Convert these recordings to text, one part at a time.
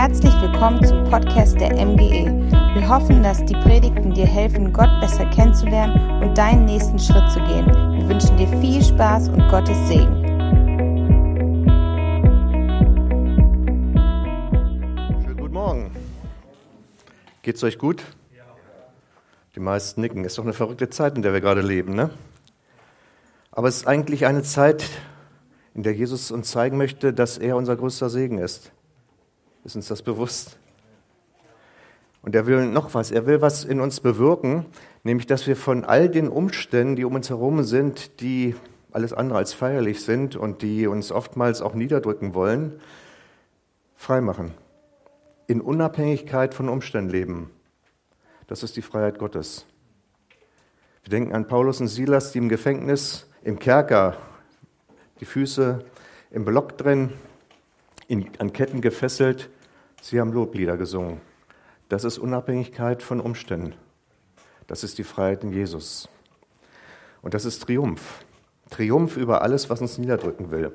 Herzlich willkommen zum Podcast der MGE. Wir hoffen, dass die Predigten dir helfen, Gott besser kennenzulernen und deinen nächsten Schritt zu gehen. Wir wünschen dir viel Spaß und Gottes Segen. Schönen guten Morgen. Geht's euch gut? Die meisten nicken. Ist doch eine verrückte Zeit, in der wir gerade leben, ne? Aber es ist eigentlich eine Zeit, in der Jesus uns zeigen möchte, dass er unser größter Segen ist. Ist uns das bewusst? Und er will noch was. Er will was in uns bewirken, nämlich dass wir von all den Umständen, die um uns herum sind, die alles andere als feierlich sind und die uns oftmals auch niederdrücken wollen, freimachen. In Unabhängigkeit von Umständen leben. Das ist die Freiheit Gottes. Wir denken an Paulus und Silas, die im Gefängnis, im Kerker die Füße im Block drin, in, an Ketten gefesselt. Sie haben Loblieder gesungen. Das ist Unabhängigkeit von Umständen. Das ist die Freiheit in Jesus. Und das ist Triumph. Triumph über alles, was uns niederdrücken will.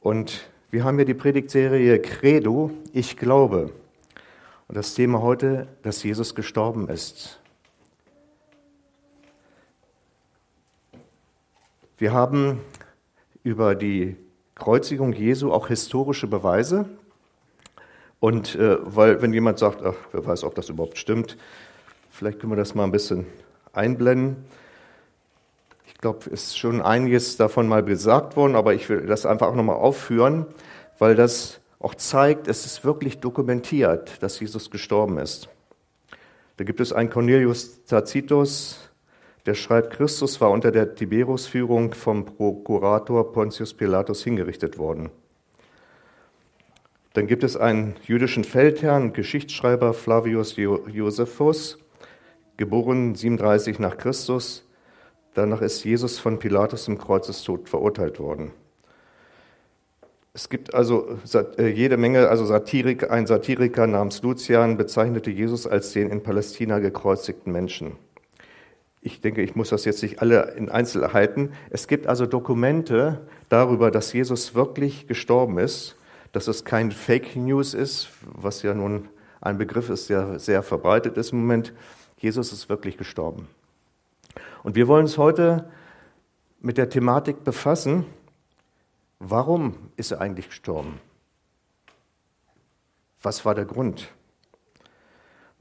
Und wir haben hier die Predigtserie Credo, ich glaube. Und das Thema heute, dass Jesus gestorben ist. Wir haben über die Kreuzigung Jesu auch historische Beweise. Und äh, weil, wenn jemand sagt, ach, wer weiß, ob das überhaupt stimmt, vielleicht können wir das mal ein bisschen einblenden. Ich glaube, es ist schon einiges davon mal gesagt worden, aber ich will das einfach auch nochmal aufführen, weil das auch zeigt, es ist wirklich dokumentiert, dass Jesus gestorben ist. Da gibt es einen Cornelius Tacitus, der schreibt, Christus war unter der Tiberius-Führung vom Prokurator Pontius Pilatus hingerichtet worden. Dann gibt es einen jüdischen Feldherrn, Geschichtsschreiber Flavius Josephus, geboren 37 nach Christus. Danach ist Jesus von Pilatus im Kreuzestod verurteilt worden. Es gibt also äh, jede Menge, also Satirik, ein Satiriker namens Lucian bezeichnete Jesus als den in Palästina gekreuzigten Menschen ich denke, ich muss das jetzt nicht alle in Einzelheiten. Es gibt also Dokumente darüber, dass Jesus wirklich gestorben ist, dass es kein Fake News ist, was ja nun ein Begriff ist, der sehr verbreitet ist im Moment. Jesus ist wirklich gestorben. Und wir wollen uns heute mit der Thematik befassen, warum ist er eigentlich gestorben? Was war der Grund?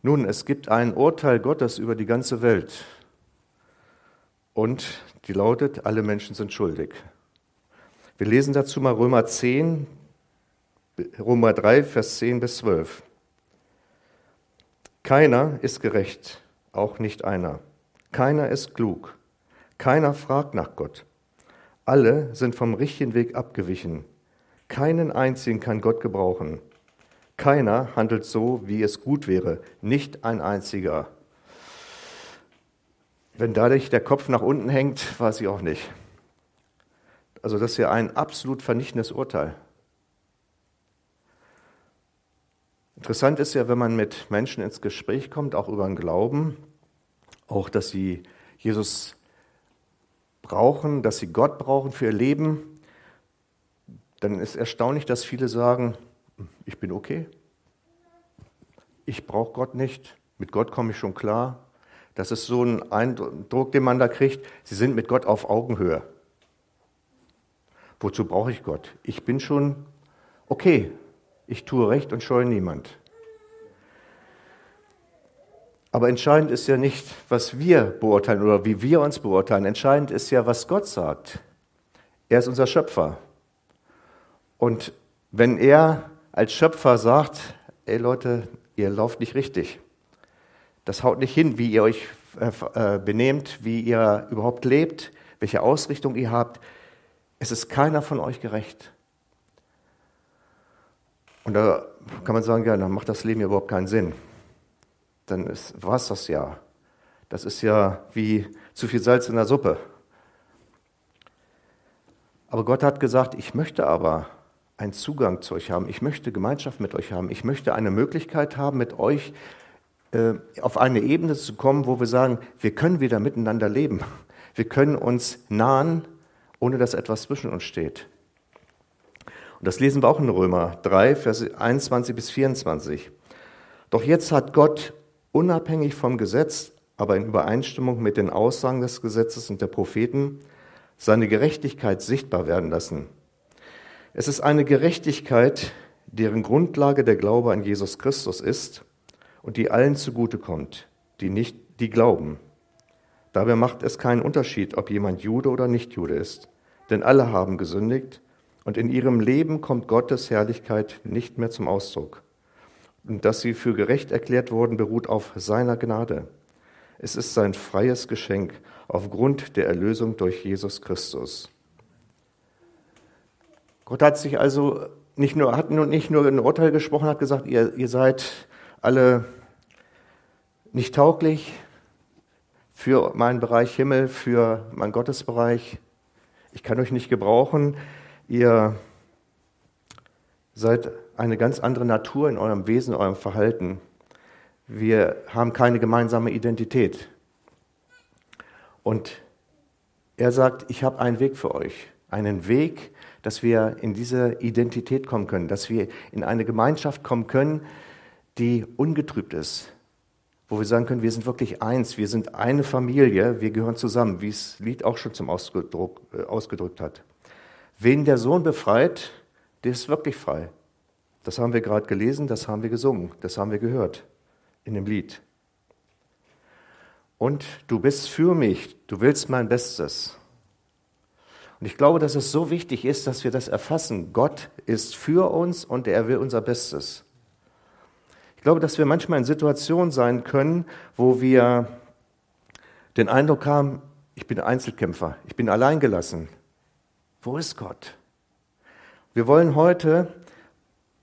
Nun, es gibt ein Urteil Gottes über die ganze Welt und die lautet, alle Menschen sind schuldig. Wir lesen dazu mal Römer 10, Römer 3, Vers 10 bis 12. Keiner ist gerecht, auch nicht einer. Keiner ist klug. Keiner fragt nach Gott. Alle sind vom richtigen Weg abgewichen. Keinen einzigen kann Gott gebrauchen. Keiner handelt so, wie es gut wäre, nicht ein einziger. Wenn dadurch der Kopf nach unten hängt, weiß ich auch nicht. Also das ist ja ein absolut vernichtendes Urteil. Interessant ist ja, wenn man mit Menschen ins Gespräch kommt, auch über den Glauben, auch dass sie Jesus brauchen, dass sie Gott brauchen für ihr Leben, dann ist erstaunlich, dass viele sagen, ich bin okay, ich brauche Gott nicht, mit Gott komme ich schon klar, das ist so ein Eindruck, den man da kriegt. Sie sind mit Gott auf Augenhöhe. Wozu brauche ich Gott? Ich bin schon okay. Ich tue recht und scheue niemand. Aber entscheidend ist ja nicht, was wir beurteilen oder wie wir uns beurteilen. Entscheidend ist ja, was Gott sagt. Er ist unser Schöpfer. Und wenn er als Schöpfer sagt, ey Leute, ihr lauft nicht richtig, das haut nicht hin, wie ihr euch äh, äh, benehmt, wie ihr überhaupt lebt, welche Ausrichtung ihr habt. Es ist keiner von euch gerecht. Und da kann man sagen, ja, dann macht das Leben ja überhaupt keinen Sinn. Dann war es das ja. Das ist ja wie zu viel Salz in der Suppe. Aber Gott hat gesagt, ich möchte aber einen Zugang zu euch haben. Ich möchte Gemeinschaft mit euch haben. Ich möchte eine Möglichkeit haben, mit euch auf eine Ebene zu kommen, wo wir sagen, wir können wieder miteinander leben. Wir können uns nahen, ohne dass etwas zwischen uns steht. Und das lesen wir auch in Römer 3, Verse 21 bis 24. Doch jetzt hat Gott unabhängig vom Gesetz, aber in Übereinstimmung mit den Aussagen des Gesetzes und der Propheten, seine Gerechtigkeit sichtbar werden lassen. Es ist eine Gerechtigkeit, deren Grundlage der Glaube an Jesus Christus ist und die allen zugutekommt, die nicht, die glauben. Dabei macht es keinen Unterschied, ob jemand Jude oder nicht Jude ist, denn alle haben gesündigt und in ihrem Leben kommt Gottes Herrlichkeit nicht mehr zum Ausdruck. Und dass sie für gerecht erklärt wurden, beruht auf seiner Gnade. Es ist sein freies Geschenk aufgrund der Erlösung durch Jesus Christus. Gott hat sich also nicht nur, hat nicht nur ein Urteil gesprochen, hat gesagt, ihr, ihr seid alle nicht tauglich für meinen Bereich Himmel, für meinen Gottesbereich. Ich kann euch nicht gebrauchen. Ihr seid eine ganz andere Natur in eurem Wesen, in eurem Verhalten. Wir haben keine gemeinsame Identität. Und er sagt, ich habe einen Weg für euch. Einen Weg, dass wir in diese Identität kommen können, dass wir in eine Gemeinschaft kommen können, die ungetrübt ist, wo wir sagen können, wir sind wirklich eins, wir sind eine Familie, wir gehören zusammen, wie es Lied auch schon zum Ausdruck, äh, ausgedrückt hat. Wen der Sohn befreit, der ist wirklich frei. Das haben wir gerade gelesen, das haben wir gesungen, das haben wir gehört in dem Lied. Und du bist für mich, du willst mein Bestes. Und ich glaube, dass es so wichtig ist, dass wir das erfassen. Gott ist für uns und er will unser Bestes. Ich glaube, dass wir manchmal in Situationen sein können, wo wir den Eindruck haben, ich bin Einzelkämpfer, ich bin alleingelassen. Wo ist Gott? Wir wollen heute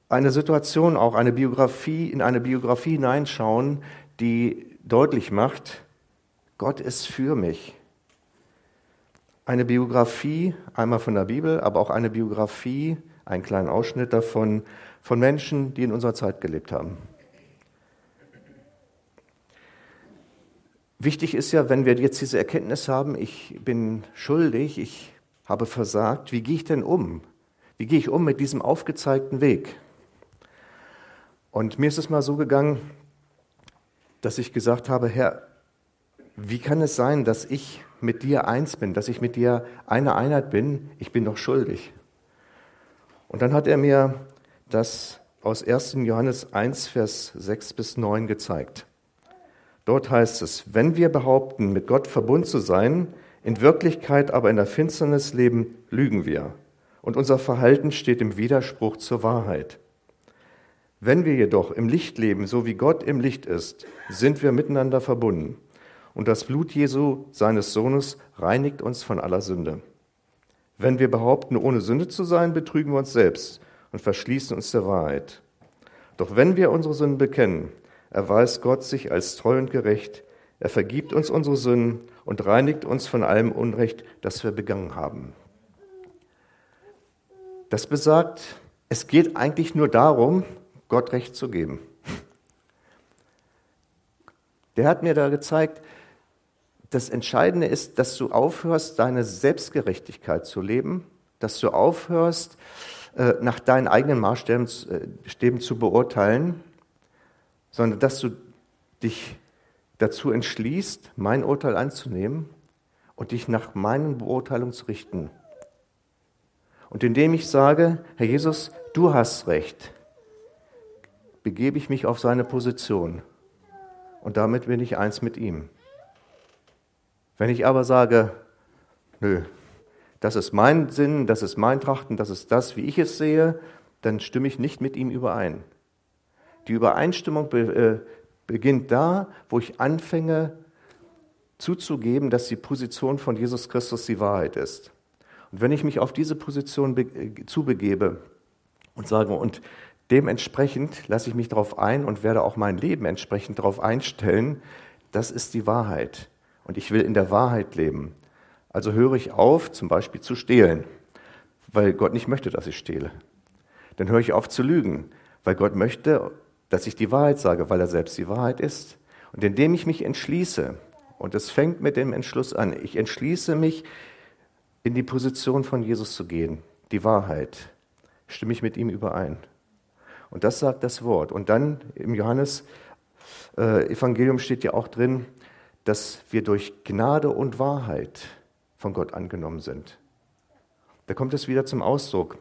eine Situation, auch eine Biografie, in eine Biografie hineinschauen, die deutlich macht, Gott ist für mich eine Biografie, einmal von der Bibel, aber auch eine Biografie, einen kleinen Ausschnitt davon, von Menschen, die in unserer Zeit gelebt haben. Wichtig ist ja, wenn wir jetzt diese Erkenntnis haben, ich bin schuldig, ich habe versagt, wie gehe ich denn um? Wie gehe ich um mit diesem aufgezeigten Weg? Und mir ist es mal so gegangen, dass ich gesagt habe, Herr, wie kann es sein, dass ich mit dir eins bin, dass ich mit dir eine Einheit bin? Ich bin doch schuldig. Und dann hat er mir das aus 1. Johannes 1, Vers 6 bis 9 gezeigt. Dort heißt es, wenn wir behaupten, mit Gott verbunden zu sein, in Wirklichkeit aber in der Finsternis leben, lügen wir. Und unser Verhalten steht im Widerspruch zur Wahrheit. Wenn wir jedoch im Licht leben, so wie Gott im Licht ist, sind wir miteinander verbunden und das Blut Jesu, seines Sohnes, reinigt uns von aller Sünde. Wenn wir behaupten, ohne Sünde zu sein, betrügen wir uns selbst und verschließen uns der Wahrheit. Doch wenn wir unsere Sünden bekennen, erweist Gott sich als treu und gerecht. Er vergibt uns unsere Sünden und reinigt uns von allem Unrecht, das wir begangen haben. Das besagt, es geht eigentlich nur darum, Gott Recht zu geben. Der hat mir da gezeigt, das Entscheidende ist, dass du aufhörst, deine Selbstgerechtigkeit zu leben, dass du aufhörst, äh, nach deinen eigenen Maßstäben äh, zu beurteilen, sondern dass du dich dazu entschließt, mein Urteil anzunehmen und dich nach meinen Beurteilungen zu richten. Und indem ich sage, Herr Jesus, du hast recht, begebe ich mich auf seine Position und damit bin ich eins mit ihm. Wenn ich aber sage, nö, das ist mein Sinn, das ist mein Trachten, das ist das, wie ich es sehe, dann stimme ich nicht mit ihm überein. Die Übereinstimmung be, äh, beginnt da, wo ich anfange zuzugeben, dass die Position von Jesus Christus die Wahrheit ist. Und wenn ich mich auf diese Position äh, zubegebe und sage, und dementsprechend lasse ich mich darauf ein und werde auch mein Leben entsprechend darauf einstellen, das ist die Wahrheit und ich will in der Wahrheit leben. Also höre ich auf, zum Beispiel zu stehlen, weil Gott nicht möchte, dass ich stehle. Dann höre ich auf zu lügen, weil Gott möchte, dass ich die Wahrheit sage, weil er selbst die Wahrheit ist. Und indem ich mich entschließe, und es fängt mit dem Entschluss an, ich entschließe mich, in die Position von Jesus zu gehen, die Wahrheit, stimme ich mit ihm überein. Und das sagt das Wort. Und dann im Johannes äh, Evangelium steht ja auch drin, dass wir durch Gnade und Wahrheit von Gott angenommen sind. Da kommt es wieder zum Ausdruck.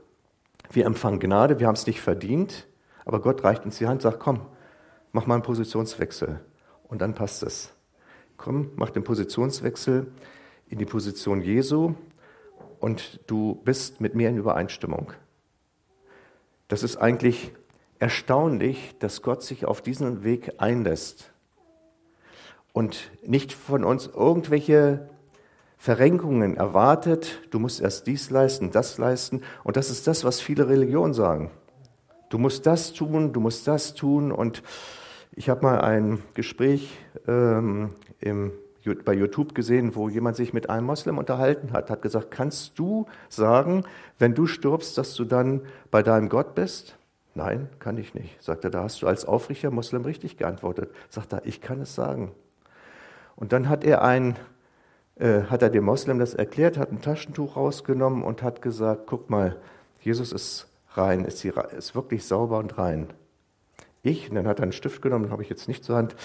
Wir empfangen Gnade, wir haben es nicht verdient, aber Gott reicht uns die Hand, sagt, komm, mach mal einen Positionswechsel. Und dann passt es. Komm, mach den Positionswechsel in die Position Jesu und du bist mit mir in Übereinstimmung. Das ist eigentlich erstaunlich, dass Gott sich auf diesen Weg einlässt und nicht von uns irgendwelche Verrenkungen erwartet. Du musst erst dies leisten, das leisten. Und das ist das, was viele Religionen sagen. Du musst das tun, du musst das tun. Und ich habe mal ein Gespräch ähm, im, bei YouTube gesehen, wo jemand sich mit einem Moslem unterhalten hat, hat gesagt, kannst du sagen, wenn du stirbst, dass du dann bei deinem Gott bist? Nein, kann ich nicht. Sagt er, da hast du als aufrichter Muslim richtig geantwortet. Sagt er, ich kann es sagen. Und dann hat er ein, äh, hat er dem Moslem das erklärt, hat ein Taschentuch rausgenommen und hat gesagt, guck mal, Jesus ist rein, ist, die, ist wirklich sauber und rein. Ich, und dann hat er einen Stift genommen, habe ich jetzt nicht zur Hand,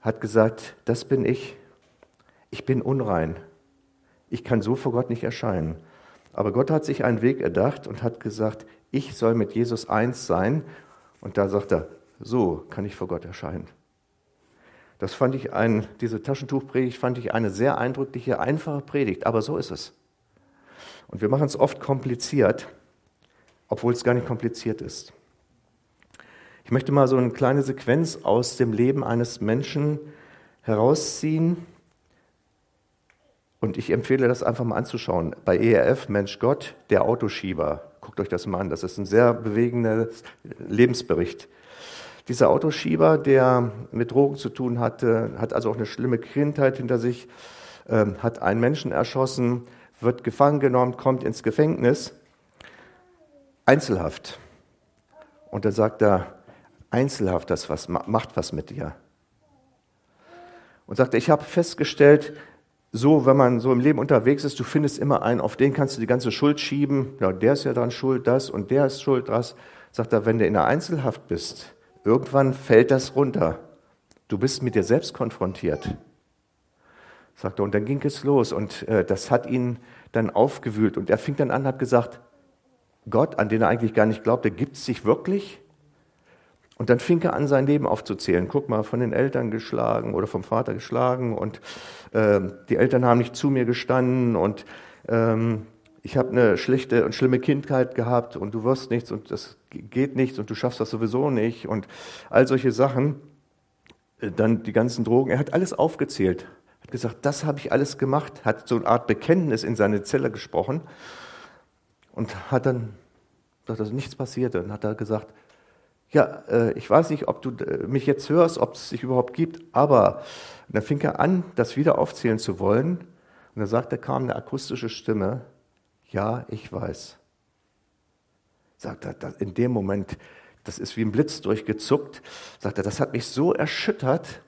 hat gesagt, das bin ich. Ich bin unrein. Ich kann so vor Gott nicht erscheinen. Aber Gott hat sich einen Weg erdacht und hat gesagt, ich soll mit Jesus eins sein. Und da sagt er, so kann ich vor Gott erscheinen. Das fand ich ein, diese Taschentuchpredigt fand ich eine sehr eindrückliche, einfache Predigt, aber so ist es. Und wir machen es oft kompliziert, obwohl es gar nicht kompliziert ist. Ich möchte mal so eine kleine Sequenz aus dem Leben eines Menschen herausziehen, und ich empfehle das einfach mal anzuschauen. Bei ERF Mensch Gott, der Autoschieber. Guckt euch das mal an. Das ist ein sehr bewegender Lebensbericht. Dieser Autoschieber, der mit Drogen zu tun hatte, hat also auch eine schlimme Kindheit hinter sich, ähm, hat einen Menschen erschossen, wird gefangen genommen, kommt ins Gefängnis, Einzelhaft. Und dann sagt er, Einzelhaft, das was, macht was mit dir. Und sagt, ich habe festgestellt, so, wenn man so im Leben unterwegs ist, du findest immer einen, auf den kannst du die ganze Schuld schieben. Ja, der ist ja dran schuld, das und der ist schuld, das. Sagt er, wenn du in der Einzelhaft bist, irgendwann fällt das runter. Du bist mit dir selbst konfrontiert. Sagt er, und dann ging es los und äh, das hat ihn dann aufgewühlt und er fing dann an, hat gesagt, Gott, an den er eigentlich gar nicht glaubte, gibt es sich wirklich? Und dann fing er an, sein Leben aufzuzählen. Guck mal, von den Eltern geschlagen oder vom Vater geschlagen und äh, die Eltern haben nicht zu mir gestanden und ähm, ich habe eine schlechte und schlimme Kindheit gehabt und du wirst nichts und das geht nichts und du schaffst das sowieso nicht und all solche Sachen. Äh, dann die ganzen Drogen. Er hat alles aufgezählt. Hat gesagt, das habe ich alles gemacht. Hat so eine Art Bekenntnis in seine Zelle gesprochen und hat dann, dass nichts passierte. Und hat er gesagt, ja, äh, ich weiß nicht, ob du äh, mich jetzt hörst, ob es sich überhaupt gibt, aber dann fing er an, das wieder aufzählen zu wollen. Und dann sagte, kam eine akustische Stimme, ja, ich weiß. Sagt er, in dem Moment, das ist wie ein Blitz durchgezuckt, sagt er, das hat mich so erschüttert,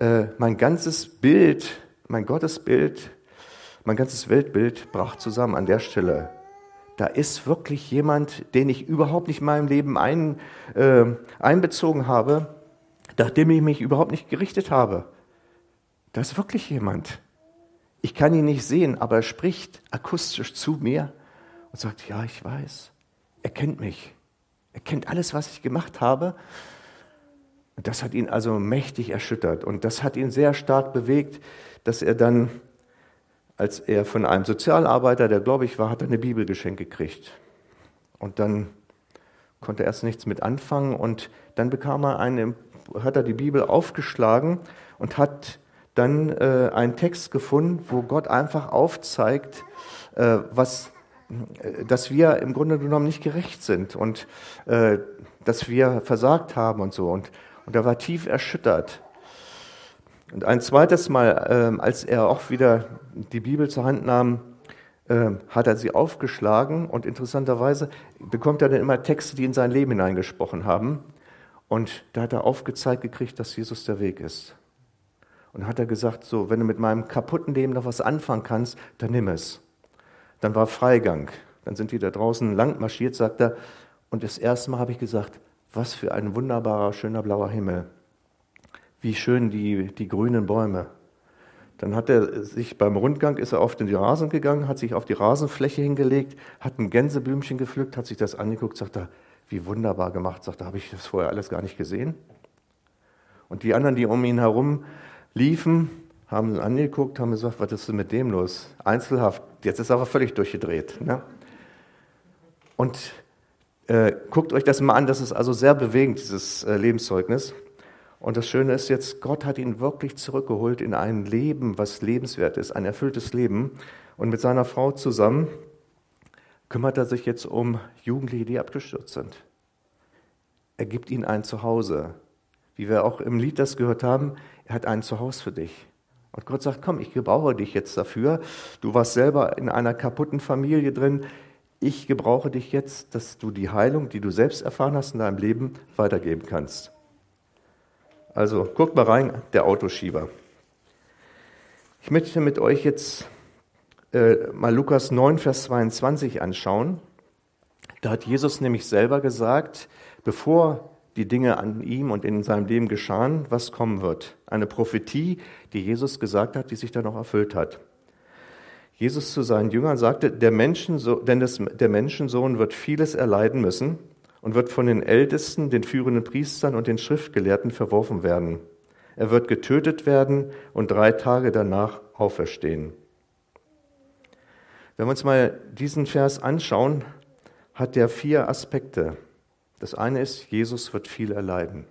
äh, mein ganzes Bild, mein Gottesbild, mein ganzes Weltbild brach zusammen an der Stelle da ist wirklich jemand, den ich überhaupt nicht in meinem Leben ein, äh, einbezogen habe, nachdem ich mich überhaupt nicht gerichtet habe. Da ist wirklich jemand. Ich kann ihn nicht sehen, aber er spricht akustisch zu mir und sagt, ja, ich weiß, er kennt mich. Er kennt alles, was ich gemacht habe. Das hat ihn also mächtig erschüttert und das hat ihn sehr stark bewegt, dass er dann als er von einem Sozialarbeiter, der gläubig war, hat er eine Bibel geschenkt gekriegt. Und dann konnte er erst nichts mit anfangen und dann bekam er eine, hat er die Bibel aufgeschlagen und hat dann äh, einen Text gefunden, wo Gott einfach aufzeigt, äh, was, äh, dass wir im Grunde genommen nicht gerecht sind und äh, dass wir versagt haben und so. Und, und er war tief erschüttert. Und ein zweites Mal, ähm, als er auch wieder die Bibel zur Hand nahm, ähm, hat er sie aufgeschlagen und interessanterweise bekommt er dann immer Texte, die in sein Leben hineingesprochen haben. Und da hat er aufgezeigt gekriegt, dass Jesus der Weg ist. Und hat er gesagt, so, wenn du mit meinem kaputten Leben noch was anfangen kannst, dann nimm es. Dann war Freigang. Dann sind die da draußen lang marschiert, sagt er, Und das erste Mal habe ich gesagt, was für ein wunderbarer, schöner blauer Himmel. Wie schön die, die grünen Bäume. Dann hat er sich beim Rundgang, ist er in die Rasen gegangen, hat sich auf die Rasenfläche hingelegt, hat ein Gänseblümchen gepflückt, hat sich das angeguckt, sagt er, wie wunderbar gemacht, sagt er, habe ich das vorher alles gar nicht gesehen? Und die anderen, die um ihn herum liefen, haben ihn angeguckt, haben gesagt, was ist denn mit dem los? Einzelhaft, jetzt ist er aber völlig durchgedreht. Ne? Und äh, guckt euch das mal an, das ist also sehr bewegend, dieses äh, Lebenszeugnis. Und das Schöne ist jetzt, Gott hat ihn wirklich zurückgeholt in ein Leben, was lebenswert ist, ein erfülltes Leben. Und mit seiner Frau zusammen kümmert er sich jetzt um Jugendliche, die abgestürzt sind. Er gibt ihnen ein Zuhause. Wie wir auch im Lied das gehört haben, er hat ein Zuhause für dich. Und Gott sagt, komm, ich gebrauche dich jetzt dafür. Du warst selber in einer kaputten Familie drin. Ich gebrauche dich jetzt, dass du die Heilung, die du selbst erfahren hast in deinem Leben, weitergeben kannst. Also guckt mal rein, der Autoschieber. Ich möchte mit euch jetzt äh, mal Lukas 9, Vers 22 anschauen. Da hat Jesus nämlich selber gesagt, bevor die Dinge an ihm und in seinem Leben geschahen, was kommen wird. Eine Prophetie, die Jesus gesagt hat, die sich dann auch erfüllt hat. Jesus zu seinen Jüngern sagte, der Menschensohn, denn das, der Menschensohn wird vieles erleiden müssen und wird von den Ältesten, den führenden Priestern und den Schriftgelehrten verworfen werden. Er wird getötet werden und drei Tage danach auferstehen. Wenn wir uns mal diesen Vers anschauen, hat er vier Aspekte. Das eine ist, Jesus wird viel erleiden.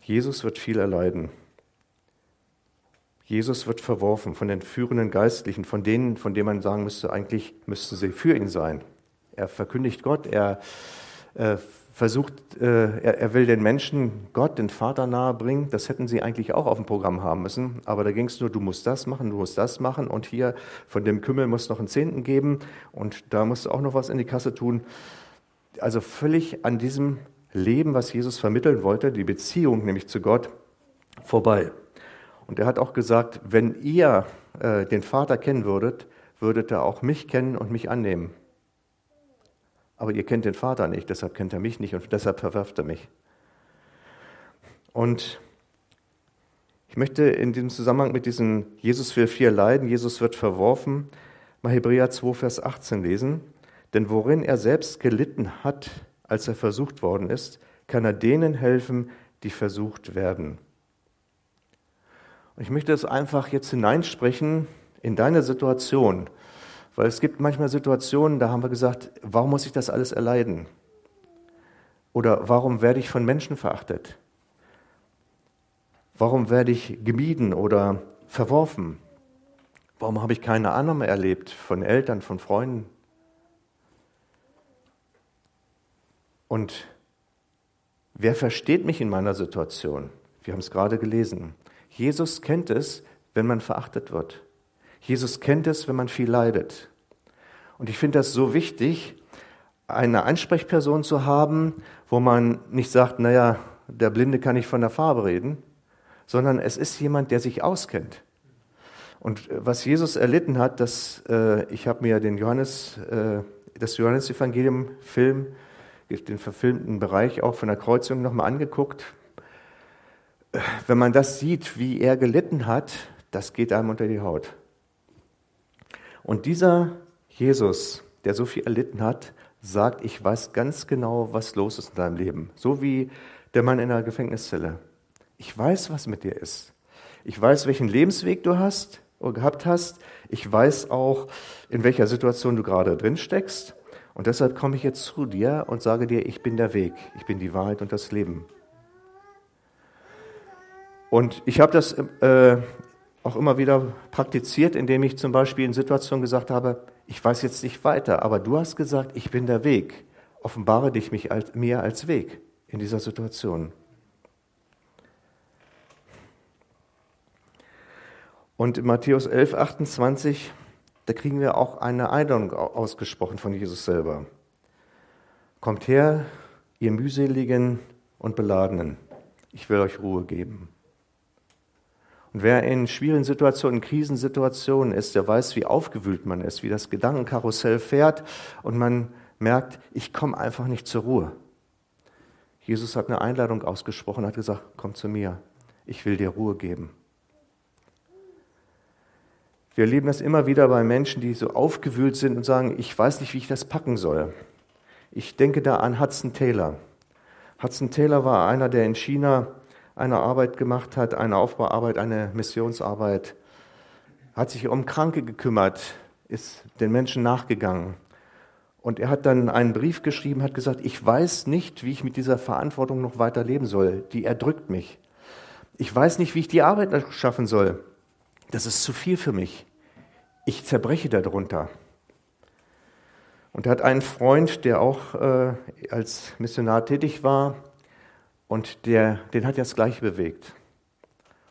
Jesus wird viel erleiden. Jesus wird verworfen von den führenden Geistlichen, von denen, von denen man sagen müsste, eigentlich müssten sie für ihn sein. Er verkündigt Gott, er äh, versucht, äh, er, er, will den Menschen Gott, den Vater nahebringen. Das hätten sie eigentlich auch auf dem Programm haben müssen. Aber da ging es nur, du musst das machen, du musst das machen und hier von dem Kümmel musst noch einen Zehnten geben und da musst du auch noch was in die Kasse tun. Also völlig an diesem Leben, was Jesus vermitteln wollte, die Beziehung nämlich zu Gott, vorbei. Und er hat auch gesagt, wenn ihr äh, den Vater kennen würdet, würdet ihr auch mich kennen und mich annehmen. Aber ihr kennt den Vater nicht, deshalb kennt er mich nicht und deshalb verwerft er mich. Und ich möchte in diesem Zusammenhang mit diesem Jesus will vier leiden, Jesus wird verworfen, mal Hebräer 2, Vers 18 lesen. Denn worin er selbst gelitten hat, als er versucht worden ist, kann er denen helfen, die versucht werden. Und ich möchte es einfach jetzt hineinsprechen in deine Situation. Weil es gibt manchmal Situationen, da haben wir gesagt, warum muss ich das alles erleiden? Oder warum werde ich von Menschen verachtet? Warum werde ich gemieden oder verworfen? Warum habe ich keine Annahme erlebt von Eltern, von Freunden? Und wer versteht mich in meiner Situation? Wir haben es gerade gelesen. Jesus kennt es, wenn man verachtet wird. Jesus kennt es, wenn man viel leidet. Und ich finde das so wichtig, eine Ansprechperson zu haben, wo man nicht sagt, naja, der Blinde kann nicht von der Farbe reden, sondern es ist jemand, der sich auskennt. Und was Jesus erlitten hat, das, äh, ich habe mir den Johannes, äh, das Johannesevangelium-Film, den verfilmten Bereich auch von der Kreuzung nochmal angeguckt. Wenn man das sieht, wie er gelitten hat, das geht einem unter die Haut. Und dieser Jesus, der so viel erlitten hat, sagt, ich weiß ganz genau, was los ist in deinem Leben. So wie der Mann in der Gefängniszelle. Ich weiß, was mit dir ist. Ich weiß, welchen Lebensweg du hast oder gehabt hast. Ich weiß auch, in welcher Situation du gerade drin steckst. Und deshalb komme ich jetzt zu dir und sage dir, ich bin der Weg, ich bin die Wahrheit und das Leben. Und ich habe das äh, auch immer wieder praktiziert, indem ich zum Beispiel in Situationen gesagt habe, ich weiß jetzt nicht weiter, aber du hast gesagt, ich bin der Weg. Offenbare dich mich als, mir als Weg in dieser Situation. Und in Matthäus 11, 28, da kriegen wir auch eine Einladung ausgesprochen von Jesus selber. Kommt her, ihr mühseligen und beladenen, ich will euch Ruhe geben. Und wer in schwierigen Situationen, in Krisensituationen ist, der weiß, wie aufgewühlt man ist, wie das Gedankenkarussell fährt und man merkt, ich komme einfach nicht zur Ruhe. Jesus hat eine Einladung ausgesprochen, hat gesagt, komm zu mir, ich will dir Ruhe geben. Wir erleben das immer wieder bei Menschen, die so aufgewühlt sind und sagen, ich weiß nicht, wie ich das packen soll. Ich denke da an Hudson Taylor. Hudson Taylor war einer, der in China eine Arbeit gemacht hat, eine Aufbauarbeit, eine Missionsarbeit, hat sich um Kranke gekümmert, ist den Menschen nachgegangen. Und er hat dann einen Brief geschrieben, hat gesagt, ich weiß nicht, wie ich mit dieser Verantwortung noch weiter leben soll. Die erdrückt mich. Ich weiß nicht, wie ich die Arbeit schaffen soll. Das ist zu viel für mich. Ich zerbreche darunter. Und er hat einen Freund, der auch äh, als Missionar tätig war und der, den hat das Gleiche bewegt.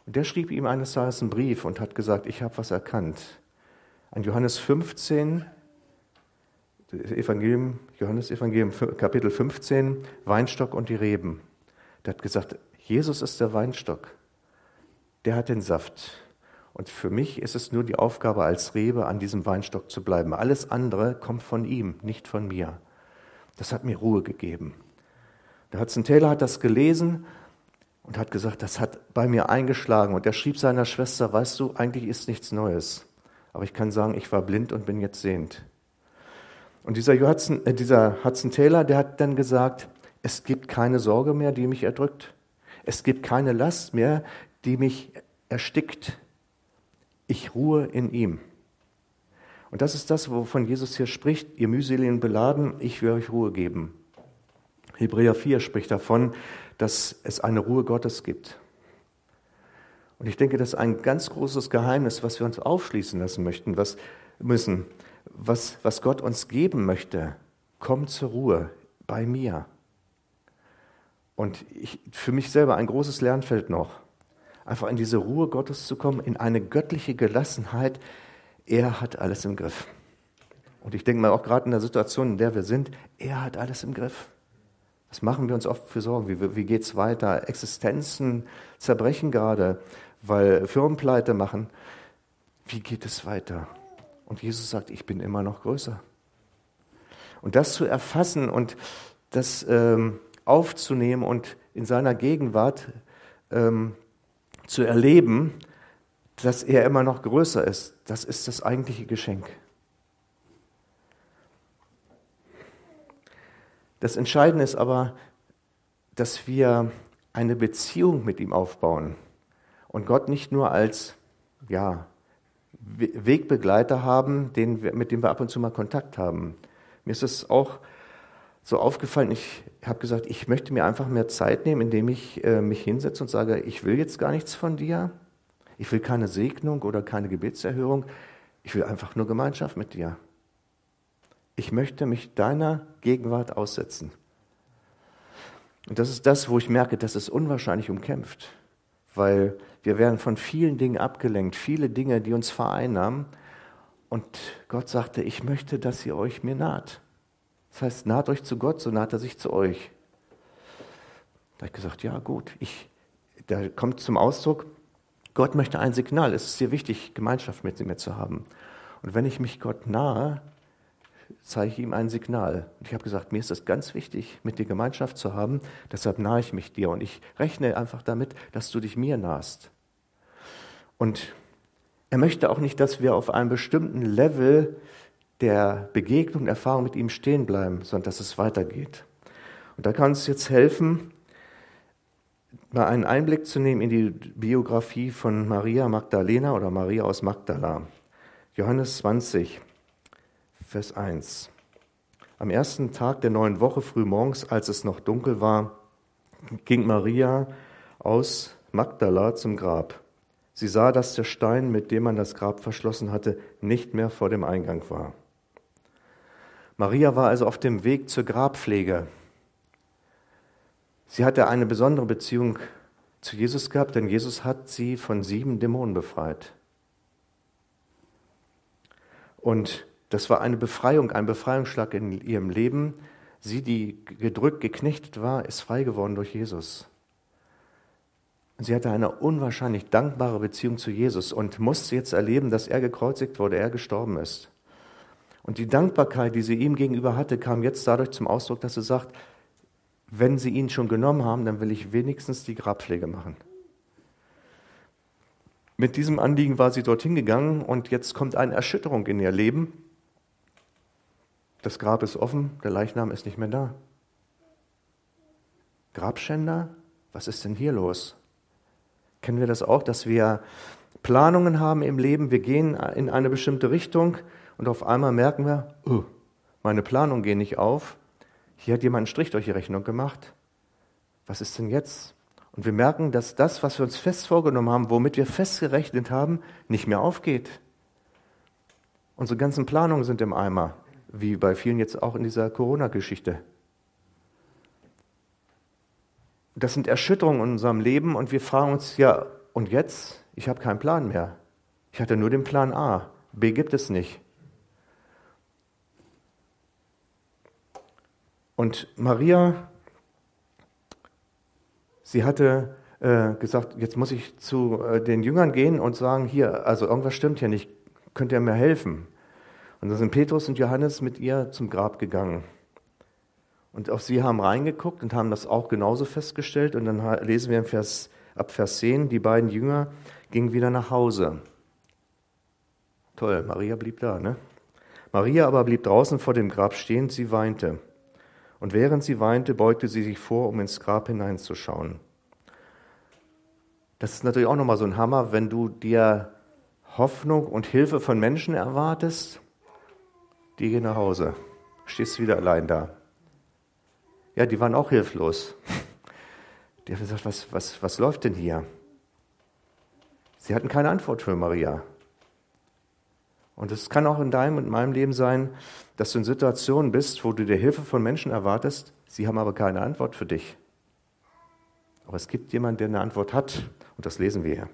Und der schrieb ihm eines Tages einen Brief und hat gesagt, ich habe was erkannt. An Johannes 15, Evangelium, Johannes Evangelium, Kapitel 15, Weinstock und die Reben. Der hat gesagt, Jesus ist der Weinstock. Der hat den Saft. Und für mich ist es nur die Aufgabe als Rebe, an diesem Weinstock zu bleiben. Alles andere kommt von ihm, nicht von mir. Das hat mir Ruhe gegeben. Der Hudson Taylor hat das gelesen und hat gesagt, das hat bei mir eingeschlagen. Und er schrieb seiner Schwester, weißt du, eigentlich ist nichts Neues. Aber ich kann sagen, ich war blind und bin jetzt sehend. Und dieser Hudson, äh, dieser Hudson Taylor, der hat dann gesagt, es gibt keine Sorge mehr, die mich erdrückt. Es gibt keine Last mehr, die mich erstickt ich ruhe in ihm. Und das ist das, wovon Jesus hier spricht, ihr mühseligen beladen, ich will euch Ruhe geben. Hebräer 4 spricht davon, dass es eine Ruhe Gottes gibt. Und ich denke, das ist ein ganz großes Geheimnis, was wir uns aufschließen lassen möchten, was müssen, was, was Gott uns geben möchte. Komm zur Ruhe bei mir. Und ich, für mich selber ein großes Lernfeld noch einfach in diese Ruhe Gottes zu kommen, in eine göttliche Gelassenheit. Er hat alles im Griff. Und ich denke mal auch gerade in der Situation, in der wir sind, er hat alles im Griff. Was machen wir uns oft für Sorgen? Wie, wie geht es weiter? Existenzen zerbrechen gerade, weil Firmen pleite machen. Wie geht es weiter? Und Jesus sagt, ich bin immer noch größer. Und das zu erfassen und das ähm, aufzunehmen und in seiner Gegenwart ähm, zu erleben, dass er immer noch größer ist, das ist das eigentliche Geschenk. Das Entscheidende ist aber, dass wir eine Beziehung mit ihm aufbauen und Gott nicht nur als ja, Wegbegleiter haben, den wir, mit dem wir ab und zu mal Kontakt haben. Mir ist es auch so aufgefallen, ich habe gesagt, ich möchte mir einfach mehr Zeit nehmen, indem ich äh, mich hinsetze und sage, ich will jetzt gar nichts von dir, ich will keine Segnung oder keine Gebetserhörung, ich will einfach nur Gemeinschaft mit dir. Ich möchte mich deiner Gegenwart aussetzen. Und das ist das, wo ich merke, das ist unwahrscheinlich umkämpft, weil wir werden von vielen Dingen abgelenkt, viele Dinge, die uns vereinnahmen. Und Gott sagte, ich möchte, dass ihr euch mir naht. Das heißt, naht euch zu Gott, so naht er sich zu euch. Da habe ich gesagt, ja gut, ich, da kommt zum Ausdruck, Gott möchte ein Signal. Es ist sehr wichtig, Gemeinschaft mit mir zu haben. Und wenn ich mich Gott nahe, zeige ich ihm ein Signal. Und ich habe gesagt, mir ist es ganz wichtig, mit dir Gemeinschaft zu haben, deshalb nahe ich mich dir. Und ich rechne einfach damit, dass du dich mir nahst. Und er möchte auch nicht, dass wir auf einem bestimmten Level der Begegnung, Erfahrung mit ihm stehen bleiben, sondern dass es weitergeht. Und da kann es jetzt helfen, mal einen Einblick zu nehmen in die Biografie von Maria Magdalena oder Maria aus Magdala. Johannes 20, Vers 1. Am ersten Tag der neuen Woche frühmorgens, als es noch dunkel war, ging Maria aus Magdala zum Grab. Sie sah, dass der Stein, mit dem man das Grab verschlossen hatte, nicht mehr vor dem Eingang war. Maria war also auf dem Weg zur Grabpflege. Sie hatte eine besondere Beziehung zu Jesus gehabt, denn Jesus hat sie von sieben Dämonen befreit. Und das war eine Befreiung, ein Befreiungsschlag in ihrem Leben. Sie, die gedrückt, geknechtet war, ist frei geworden durch Jesus. Sie hatte eine unwahrscheinlich dankbare Beziehung zu Jesus und musste jetzt erleben, dass er gekreuzigt wurde, er gestorben ist. Und die Dankbarkeit, die sie ihm gegenüber hatte, kam jetzt dadurch zum Ausdruck, dass sie sagt, wenn sie ihn schon genommen haben, dann will ich wenigstens die Grabpflege machen. Mit diesem Anliegen war sie dorthin gegangen und jetzt kommt eine Erschütterung in ihr Leben. Das Grab ist offen, der Leichnam ist nicht mehr da. Grabschänder, was ist denn hier los? Kennen wir das auch, dass wir Planungen haben im Leben, wir gehen in eine bestimmte Richtung und auf einmal merken wir, oh, meine Planungen gehen nicht auf. Hier hat jemand einen Strich durch die Rechnung gemacht. Was ist denn jetzt? Und wir merken, dass das, was wir uns fest vorgenommen haben, womit wir festgerechnet haben, nicht mehr aufgeht. Unsere ganzen Planungen sind im Eimer, wie bei vielen jetzt auch in dieser Corona-Geschichte. Das sind Erschütterungen in unserem Leben und wir fragen uns, ja, und jetzt? Ich habe keinen Plan mehr. Ich hatte nur den Plan A. B gibt es nicht. Und Maria, sie hatte äh, gesagt, jetzt muss ich zu äh, den Jüngern gehen und sagen, hier, also irgendwas stimmt hier nicht, könnt ihr mir helfen? Und dann sind Petrus und Johannes mit ihr zum Grab gegangen. Und auch sie haben reingeguckt und haben das auch genauso festgestellt. Und dann lesen wir Vers, ab Vers 10, die beiden Jünger gingen wieder nach Hause. Toll, Maria blieb da, ne? Maria aber blieb draußen vor dem Grab stehen, sie weinte. Und während sie weinte, beugte sie sich vor, um ins Grab hineinzuschauen. Das ist natürlich auch nochmal so ein Hammer, wenn du dir Hoffnung und Hilfe von Menschen erwartest, die gehen nach Hause, stehst wieder allein da. Ja, die waren auch hilflos. Die haben gesagt, was, was, was läuft denn hier? Sie hatten keine Antwort für Maria. Und es kann auch in deinem und meinem Leben sein, dass du in Situationen bist, wo du dir Hilfe von Menschen erwartest, sie haben aber keine Antwort für dich. Aber es gibt jemanden, der eine Antwort hat, und das lesen wir hier.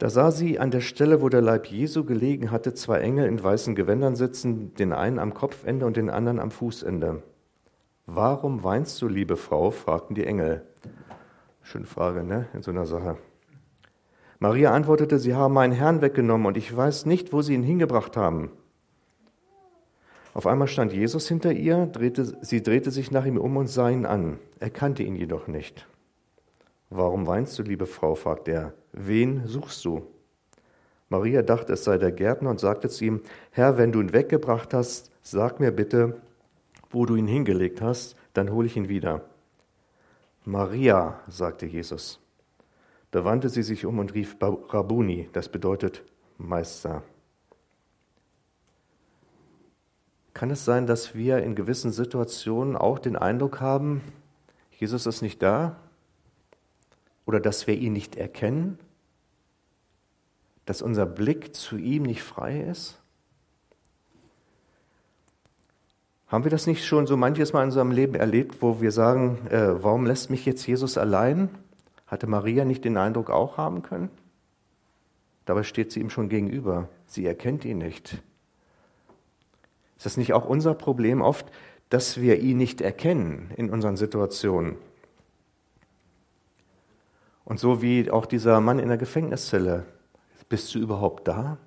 Da sah sie an der Stelle, wo der Leib Jesu gelegen hatte, zwei Engel in weißen Gewändern sitzen, den einen am Kopfende und den anderen am Fußende. Warum weinst du, liebe Frau? fragten die Engel. Schöne Frage, ne, in so einer Sache. Maria antwortete, sie haben meinen Herrn weggenommen und ich weiß nicht, wo sie ihn hingebracht haben. Auf einmal stand Jesus hinter ihr, drehte, sie drehte sich nach ihm um und sah ihn an. Er kannte ihn jedoch nicht. Warum weinst du, liebe Frau? fragte er. Wen suchst du? Maria dachte, es sei der Gärtner und sagte zu ihm, Herr, wenn du ihn weggebracht hast, sag mir bitte, wo du ihn hingelegt hast, dann hole ich ihn wieder. Maria, sagte Jesus. Da wandte sie sich um und rief Rabuni, das bedeutet Meister. Kann es sein, dass wir in gewissen Situationen auch den Eindruck haben, Jesus ist nicht da, oder dass wir ihn nicht erkennen, dass unser Blick zu ihm nicht frei ist? Haben wir das nicht schon so manches Mal in unserem Leben erlebt, wo wir sagen, äh, warum lässt mich jetzt Jesus allein? Hatte Maria nicht den Eindruck auch haben können? Dabei steht sie ihm schon gegenüber. Sie erkennt ihn nicht. Ist das nicht auch unser Problem oft, dass wir ihn nicht erkennen in unseren Situationen? Und so wie auch dieser Mann in der Gefängniszelle, bist du überhaupt da?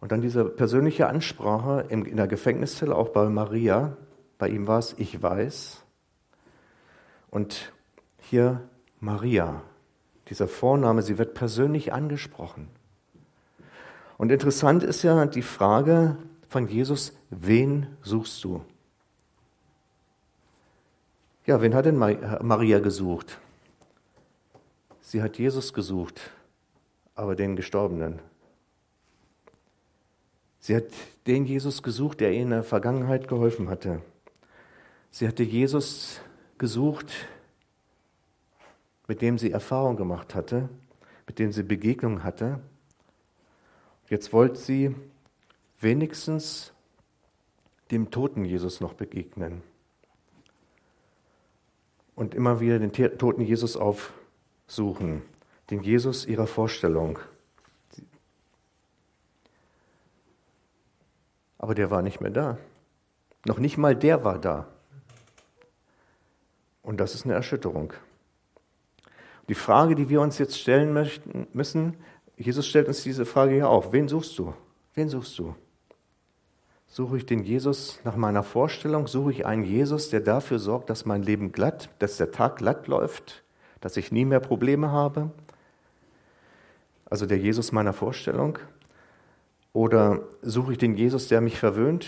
Und dann diese persönliche Ansprache in der Gefängniszelle, auch bei Maria, bei ihm war es, ich weiß. Und hier Maria, dieser Vorname, sie wird persönlich angesprochen. Und interessant ist ja die Frage von Jesus, wen suchst du? Ja, wen hat denn Maria gesucht? Sie hat Jesus gesucht, aber den Gestorbenen. Sie hat den Jesus gesucht, der ihr in der Vergangenheit geholfen hatte. Sie hatte Jesus gesucht, mit dem sie Erfahrung gemacht hatte, mit dem sie Begegnung hatte. Jetzt wollte sie wenigstens dem toten Jesus noch begegnen und immer wieder den toten Jesus auf suchen, den Jesus ihrer Vorstellung. Aber der war nicht mehr da. Noch nicht mal der war da. Und das ist eine Erschütterung. Die Frage, die wir uns jetzt stellen möchten, müssen, Jesus stellt uns diese Frage hier auf. Wen suchst du? Wen suchst du? Suche ich den Jesus nach meiner Vorstellung? Suche ich einen Jesus, der dafür sorgt, dass mein Leben glatt, dass der Tag glatt läuft, dass ich nie mehr Probleme habe? Also der Jesus meiner Vorstellung? Oder suche ich den Jesus, der mich verwöhnt,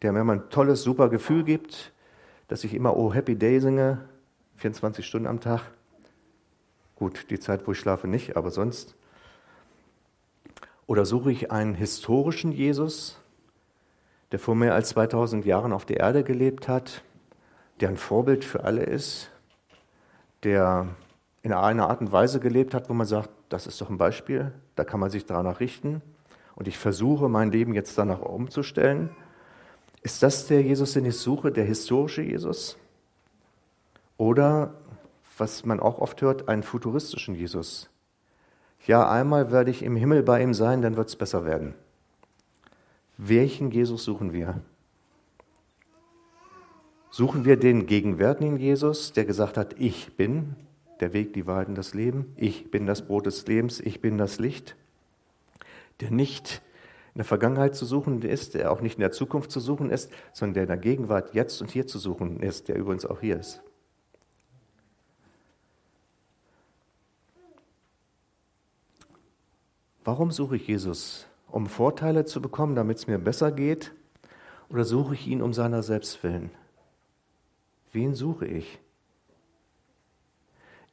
der mir ein tolles, super Gefühl gibt, dass ich immer Oh Happy Day singe, 24 Stunden am Tag? Gut, die Zeit, wo ich schlafe, nicht, aber sonst. Oder suche ich einen historischen Jesus, der vor mehr als 2000 Jahren auf der Erde gelebt hat, der ein Vorbild für alle ist, der in einer Art und Weise gelebt hat, wo man sagt, das ist doch ein Beispiel, da kann man sich danach richten und ich versuche mein Leben jetzt danach umzustellen. Ist das der Jesus, den ich suche, der historische Jesus? Oder, was man auch oft hört, einen futuristischen Jesus? Ja, einmal werde ich im Himmel bei ihm sein, dann wird es besser werden. Welchen Jesus suchen wir? Suchen wir den gegenwärtigen Jesus, der gesagt hat, ich bin der Weg, die Wahrheit und das Leben, ich bin das Brot des Lebens, ich bin das Licht, der nicht in der Vergangenheit zu suchen ist, der auch nicht in der Zukunft zu suchen ist, sondern der in der Gegenwart jetzt und hier zu suchen ist, der übrigens auch hier ist. Warum suche ich Jesus? um Vorteile zu bekommen, damit es mir besser geht? Oder suche ich ihn um seiner selbst willen? Wen suche ich?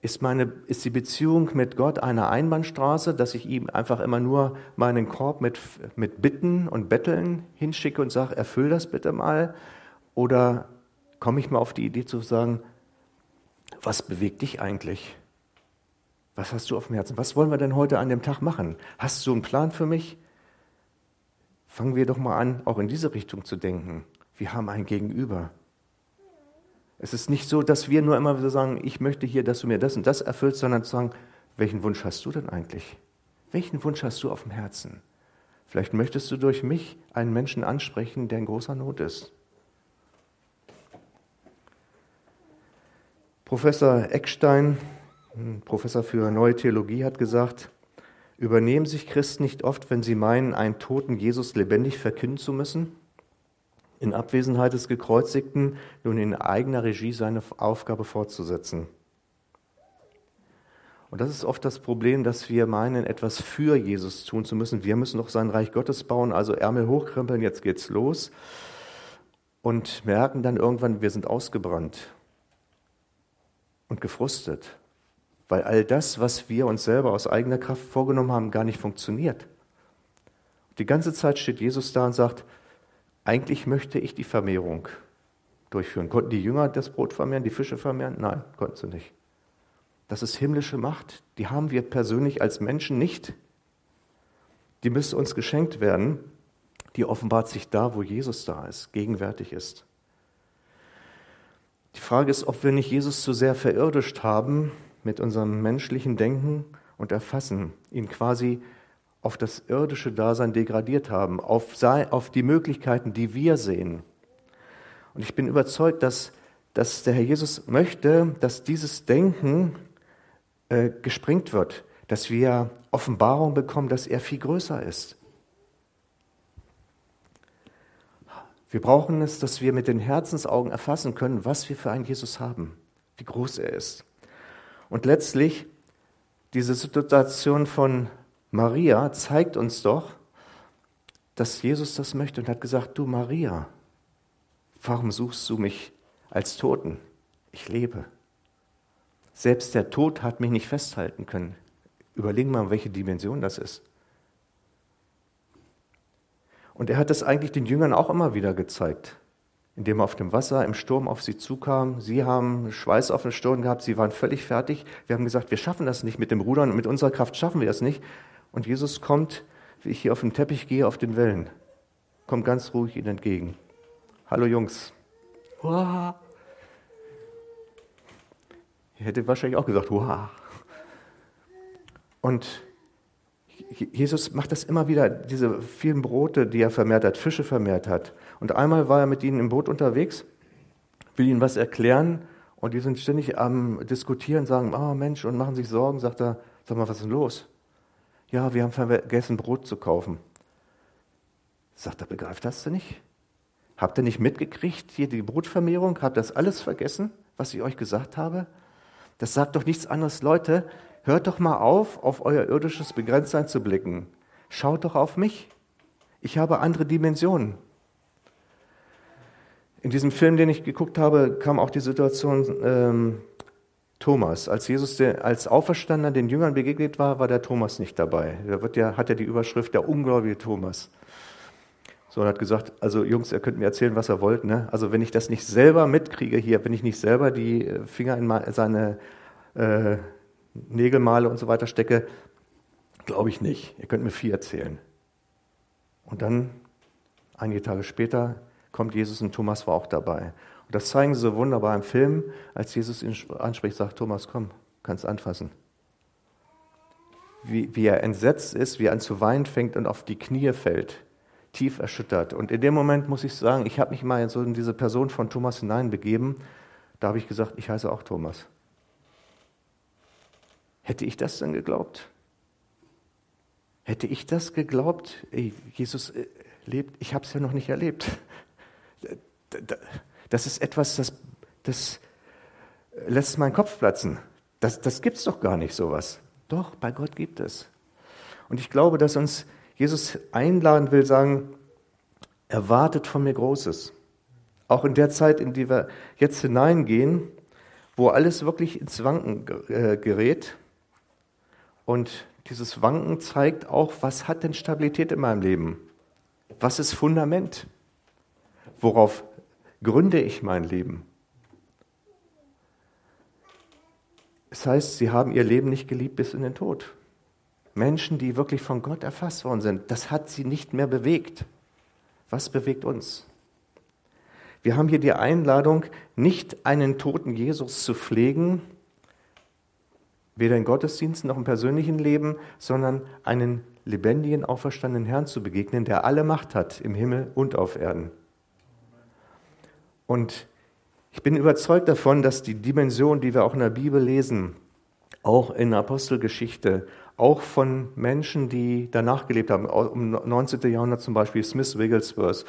Ist, meine, ist die Beziehung mit Gott eine Einbahnstraße, dass ich ihm einfach immer nur meinen Korb mit, mit Bitten und Betteln hinschicke und sage, erfüll das bitte mal? Oder komme ich mal auf die Idee zu sagen, was bewegt dich eigentlich? Was hast du auf dem Herzen? Was wollen wir denn heute an dem Tag machen? Hast du einen Plan für mich? Fangen wir doch mal an, auch in diese Richtung zu denken. Wir haben ein Gegenüber. Es ist nicht so, dass wir nur immer wieder sagen, ich möchte hier, dass du mir das und das erfüllst, sondern zu sagen, welchen Wunsch hast du denn eigentlich? Welchen Wunsch hast du auf dem Herzen? Vielleicht möchtest du durch mich einen Menschen ansprechen, der in großer Not ist. Professor Eckstein, Professor für Neue Theologie, hat gesagt, Übernehmen sich Christen nicht oft, wenn sie meinen, einen toten Jesus lebendig verkünden zu müssen? In Abwesenheit des Gekreuzigten nun in eigener Regie seine Aufgabe fortzusetzen. Und das ist oft das Problem, dass wir meinen, etwas für Jesus tun zu müssen. Wir müssen doch sein Reich Gottes bauen, also Ärmel hochkrempeln, jetzt geht's los. Und merken dann irgendwann, wir sind ausgebrannt und gefrustet weil all das, was wir uns selber aus eigener Kraft vorgenommen haben, gar nicht funktioniert. Die ganze Zeit steht Jesus da und sagt, eigentlich möchte ich die Vermehrung durchführen. Konnten die Jünger das Brot vermehren, die Fische vermehren? Nein, konnten sie nicht. Das ist himmlische Macht, die haben wir persönlich als Menschen nicht. Die müsste uns geschenkt werden, die offenbart sich da, wo Jesus da ist, gegenwärtig ist. Die Frage ist, ob wir nicht Jesus zu sehr verirdischt haben mit unserem menschlichen Denken und Erfassen, ihn quasi auf das irdische Dasein degradiert haben, auf, auf die Möglichkeiten, die wir sehen. Und ich bin überzeugt, dass, dass der Herr Jesus möchte, dass dieses Denken äh, gesprengt wird, dass wir Offenbarung bekommen, dass er viel größer ist. Wir brauchen es, dass wir mit den Herzensaugen erfassen können, was wir für einen Jesus haben, wie groß er ist. Und letztlich, diese Situation von Maria zeigt uns doch, dass Jesus das möchte und hat gesagt, du Maria, warum suchst du mich als Toten? Ich lebe. Selbst der Tod hat mich nicht festhalten können. Überlegen mal, welche Dimension das ist. Und er hat das eigentlich den Jüngern auch immer wieder gezeigt indem er auf dem Wasser im Sturm auf sie zukam. Sie haben Schweiß auf den Stirn gehabt, sie waren völlig fertig. Wir haben gesagt, wir schaffen das nicht mit dem Rudern mit unserer Kraft schaffen wir das nicht. Und Jesus kommt, wie ich hier auf dem Teppich gehe, auf den Wellen. Kommt ganz ruhig ihnen entgegen. Hallo Jungs. Uah. Ich hätte wahrscheinlich auch gesagt, Uah. Und Jesus macht das immer wieder, diese vielen Brote, die er vermehrt hat, Fische vermehrt hat. Und einmal war er mit ihnen im Boot unterwegs, will ihnen was erklären Und die sind ständig am Diskutieren, sagen, oh Mensch, und machen sich Sorgen, sagt er, sag mal, was ist denn los? Ja, wir haben vergessen, Brot zu kaufen. Sagt er, begreift das denn nicht? Habt ihr nicht mitgekriegt, hier die Brotvermehrung? Habt ihr das alles vergessen, was ich euch gesagt habe? Das sagt doch nichts anderes. Leute, hört doch mal auf, auf euer irdisches Begrenztsein zu blicken. Schaut doch auf mich. Ich habe andere Dimensionen. In diesem Film, den ich geguckt habe, kam auch die Situation ähm, Thomas. Als Jesus als Auferstandener den Jüngern begegnet war, war der Thomas nicht dabei. Da wird ja, hat ja die Überschrift der ungläubige Thomas. So, und hat gesagt, also Jungs, ihr könnt mir erzählen, was ihr wollt. Ne? Also wenn ich das nicht selber mitkriege hier, wenn ich nicht selber die Finger in seine äh, Nägel male und so weiter stecke, glaube ich nicht. Ihr könnt mir viel erzählen. Und dann, einige Tage später, kommt Jesus und Thomas war auch dabei. Und das zeigen sie so wunderbar im Film, als Jesus ihn anspricht, sagt Thomas, komm, kannst anfassen. Wie, wie er entsetzt ist, wie er an zu weinen fängt und auf die Knie fällt, tief erschüttert. Und in dem Moment muss ich sagen, ich habe mich mal so in diese Person von Thomas hineinbegeben. Da habe ich gesagt, ich heiße auch Thomas. Hätte ich das denn geglaubt? Hätte ich das geglaubt? Ey, Jesus äh, lebt, ich habe es ja noch nicht erlebt. Das ist etwas, das, das lässt meinen Kopf platzen. Das, das gibt es doch gar nicht, sowas. Doch, bei Gott gibt es. Und ich glaube, dass uns Jesus einladen will, sagen, erwartet von mir Großes. Auch in der Zeit, in die wir jetzt hineingehen, wo alles wirklich ins Wanken äh, gerät. Und dieses Wanken zeigt auch, was hat denn Stabilität in meinem Leben? Was ist Fundament? Worauf gründe ich mein Leben? Es heißt, sie haben ihr Leben nicht geliebt bis in den Tod. Menschen, die wirklich von Gott erfasst worden sind, das hat sie nicht mehr bewegt. Was bewegt uns? Wir haben hier die Einladung, nicht einen toten Jesus zu pflegen, weder in Gottesdiensten noch im persönlichen Leben, sondern einen lebendigen, auferstandenen Herrn zu begegnen, der alle Macht hat im Himmel und auf Erden. Und ich bin überzeugt davon, dass die Dimension, die wir auch in der Bibel lesen, auch in der Apostelgeschichte, auch von Menschen, die danach gelebt haben, im 19. Jahrhundert zum Beispiel Smith Wigglesworth,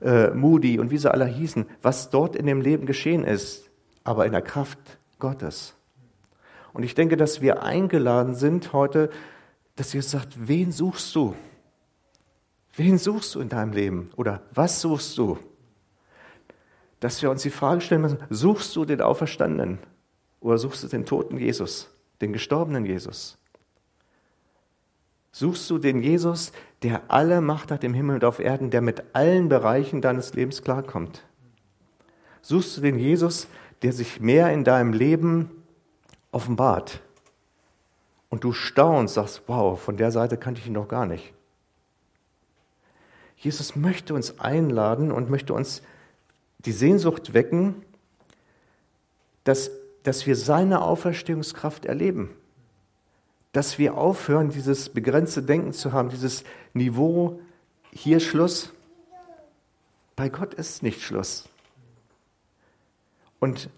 äh, Moody und wie sie alle hießen, was dort in dem Leben geschehen ist, aber in der Kraft Gottes. Und ich denke, dass wir eingeladen sind heute, dass Jesus sagt, wen suchst du? Wen suchst du in deinem Leben? Oder was suchst du? Dass wir uns die Frage stellen müssen, suchst du den Auferstandenen? Oder suchst du den toten Jesus, den gestorbenen Jesus? Suchst du den Jesus, der alle Macht hat im Himmel und auf Erden, der mit allen Bereichen deines Lebens klarkommt? Suchst du den Jesus, der sich mehr in deinem Leben offenbart? Und du staunst, sagst, wow, von der Seite kannte ich ihn noch gar nicht. Jesus möchte uns einladen und möchte uns die Sehnsucht wecken, dass dass wir seine Auferstehungskraft erleben. Dass wir aufhören, dieses begrenzte Denken zu haben, dieses Niveau, hier Schluss. Bei Gott ist nicht Schluss. Und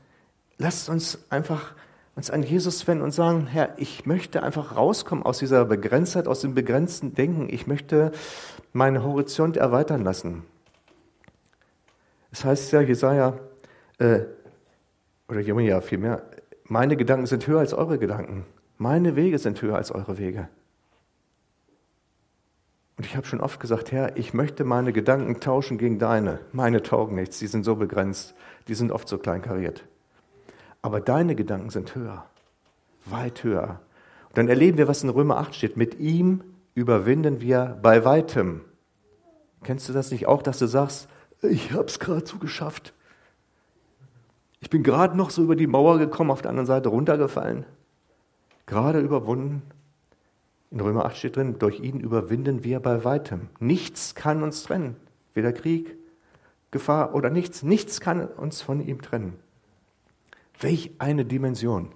lasst uns einfach uns an Jesus wenden und sagen, Herr, ich möchte einfach rauskommen aus dieser Begrenztheit, aus dem begrenzten Denken. Ich möchte meinen Horizont erweitern lassen. Es heißt ja, Jesaja, äh, oder ja vielmehr, meine Gedanken sind höher als eure Gedanken. Meine Wege sind höher als eure Wege. Und ich habe schon oft gesagt, Herr, ich möchte meine Gedanken tauschen gegen deine. Meine taugen nichts, die sind so begrenzt, die sind oft so kleinkariert. Aber deine Gedanken sind höher, weit höher. Und dann erleben wir, was in Römer 8 steht. Mit ihm überwinden wir bei weitem. Kennst du das nicht auch, dass du sagst, ich habe es gerade so geschafft. Ich bin gerade noch so über die Mauer gekommen, auf der anderen Seite runtergefallen. Gerade überwunden. In Römer 8 steht drin, durch ihn überwinden wir bei weitem. Nichts kann uns trennen. Weder Krieg, Gefahr oder nichts. Nichts kann uns von ihm trennen. Welch eine Dimension.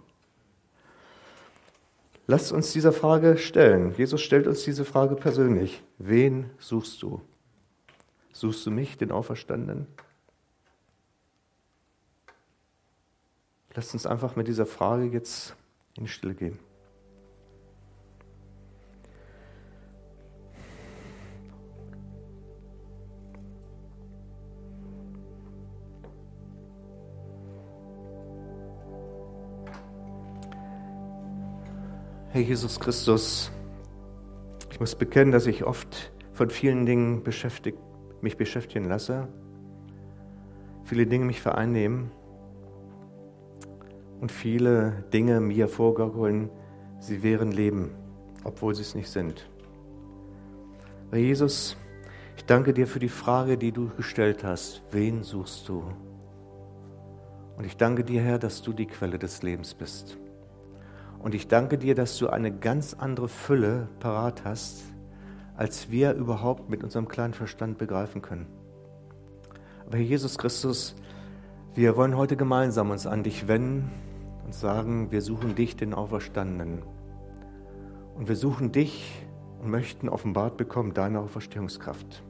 Lasst uns dieser Frage stellen. Jesus stellt uns diese Frage persönlich. Wen suchst du? Suchst du mich, den Auferstandenen? Lasst uns einfach mit dieser Frage jetzt in die Stille gehen. Herr Jesus Christus, ich muss bekennen, dass ich oft von vielen Dingen beschäftigt, mich beschäftigen lasse, viele Dinge mich vereinnehmen und viele Dinge mir vorgaukeln, sie wären Leben, obwohl sie es nicht sind. Jesus, ich danke dir für die Frage, die du gestellt hast. Wen suchst du? Und ich danke dir, Herr, dass du die Quelle des Lebens bist. Und ich danke dir, dass du eine ganz andere Fülle parat hast, als wir überhaupt mit unserem kleinen Verstand begreifen können. Aber Herr Jesus Christus, wir wollen heute gemeinsam uns an dich wenden und sagen, wir suchen dich, den Auferstandenen. Und wir suchen dich und möchten offenbart bekommen deine Auferstehungskraft.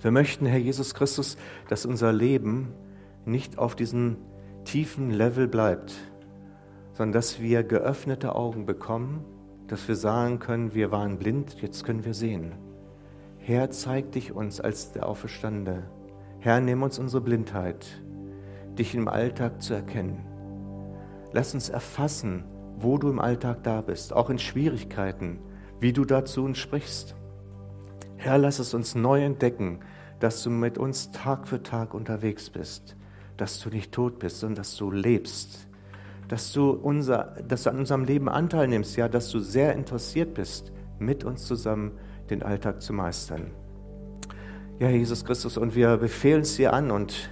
Wir möchten, Herr Jesus Christus, dass unser Leben nicht auf diesem tiefen Level bleibt, sondern dass wir geöffnete Augen bekommen, dass wir sagen können, wir waren blind, jetzt können wir sehen. Herr, zeig dich uns als der Auferstande. Herr, nimm uns unsere Blindheit, dich im Alltag zu erkennen. Lass uns erfassen, wo du im Alltag da bist, auch in Schwierigkeiten, wie du dazu uns sprichst. Herr, lass es uns neu entdecken, dass du mit uns Tag für Tag unterwegs bist, dass du nicht tot bist, sondern dass du lebst dass du, unser, dass du an unserem Leben Anteil nimmst, ja, dass du sehr interessiert bist, mit uns zusammen den Alltag zu meistern. Ja, Jesus Christus, und wir befehlen es dir an und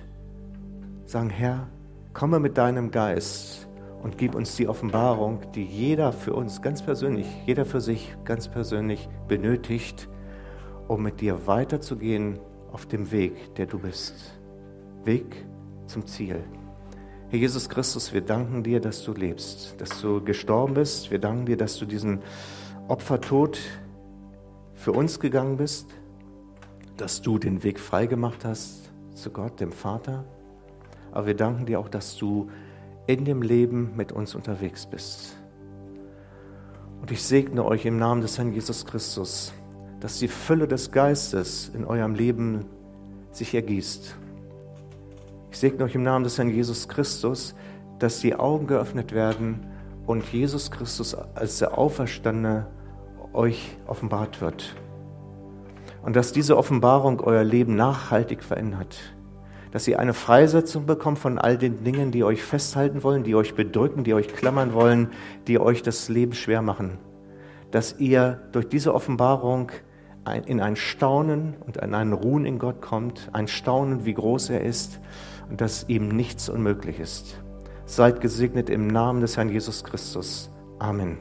sagen, Herr, komme mit deinem Geist und gib uns die Offenbarung, die jeder für uns ganz persönlich, jeder für sich ganz persönlich benötigt, um mit dir weiterzugehen auf dem Weg, der du bist. Weg zum Ziel. Herr Jesus Christus, wir danken dir, dass du lebst, dass du gestorben bist. Wir danken dir, dass du diesen Opfertod für uns gegangen bist, dass du den Weg freigemacht hast zu Gott, dem Vater. Aber wir danken dir auch, dass du in dem Leben mit uns unterwegs bist. Und ich segne euch im Namen des Herrn Jesus Christus, dass die Fülle des Geistes in eurem Leben sich ergießt ich segne euch im Namen des Herrn Jesus Christus, dass die Augen geöffnet werden und Jesus Christus als der Auferstandene euch offenbart wird. Und dass diese Offenbarung euer Leben nachhaltig verändert. Dass ihr eine Freisetzung bekommt von all den Dingen, die euch festhalten wollen, die euch bedrücken, die euch klammern wollen, die euch das Leben schwer machen. Dass ihr durch diese Offenbarung in ein Staunen und in einen Ruhen in Gott kommt, ein Staunen, wie groß er ist und dass ihm nichts unmöglich ist. Seid gesegnet im Namen des Herrn Jesus Christus. Amen.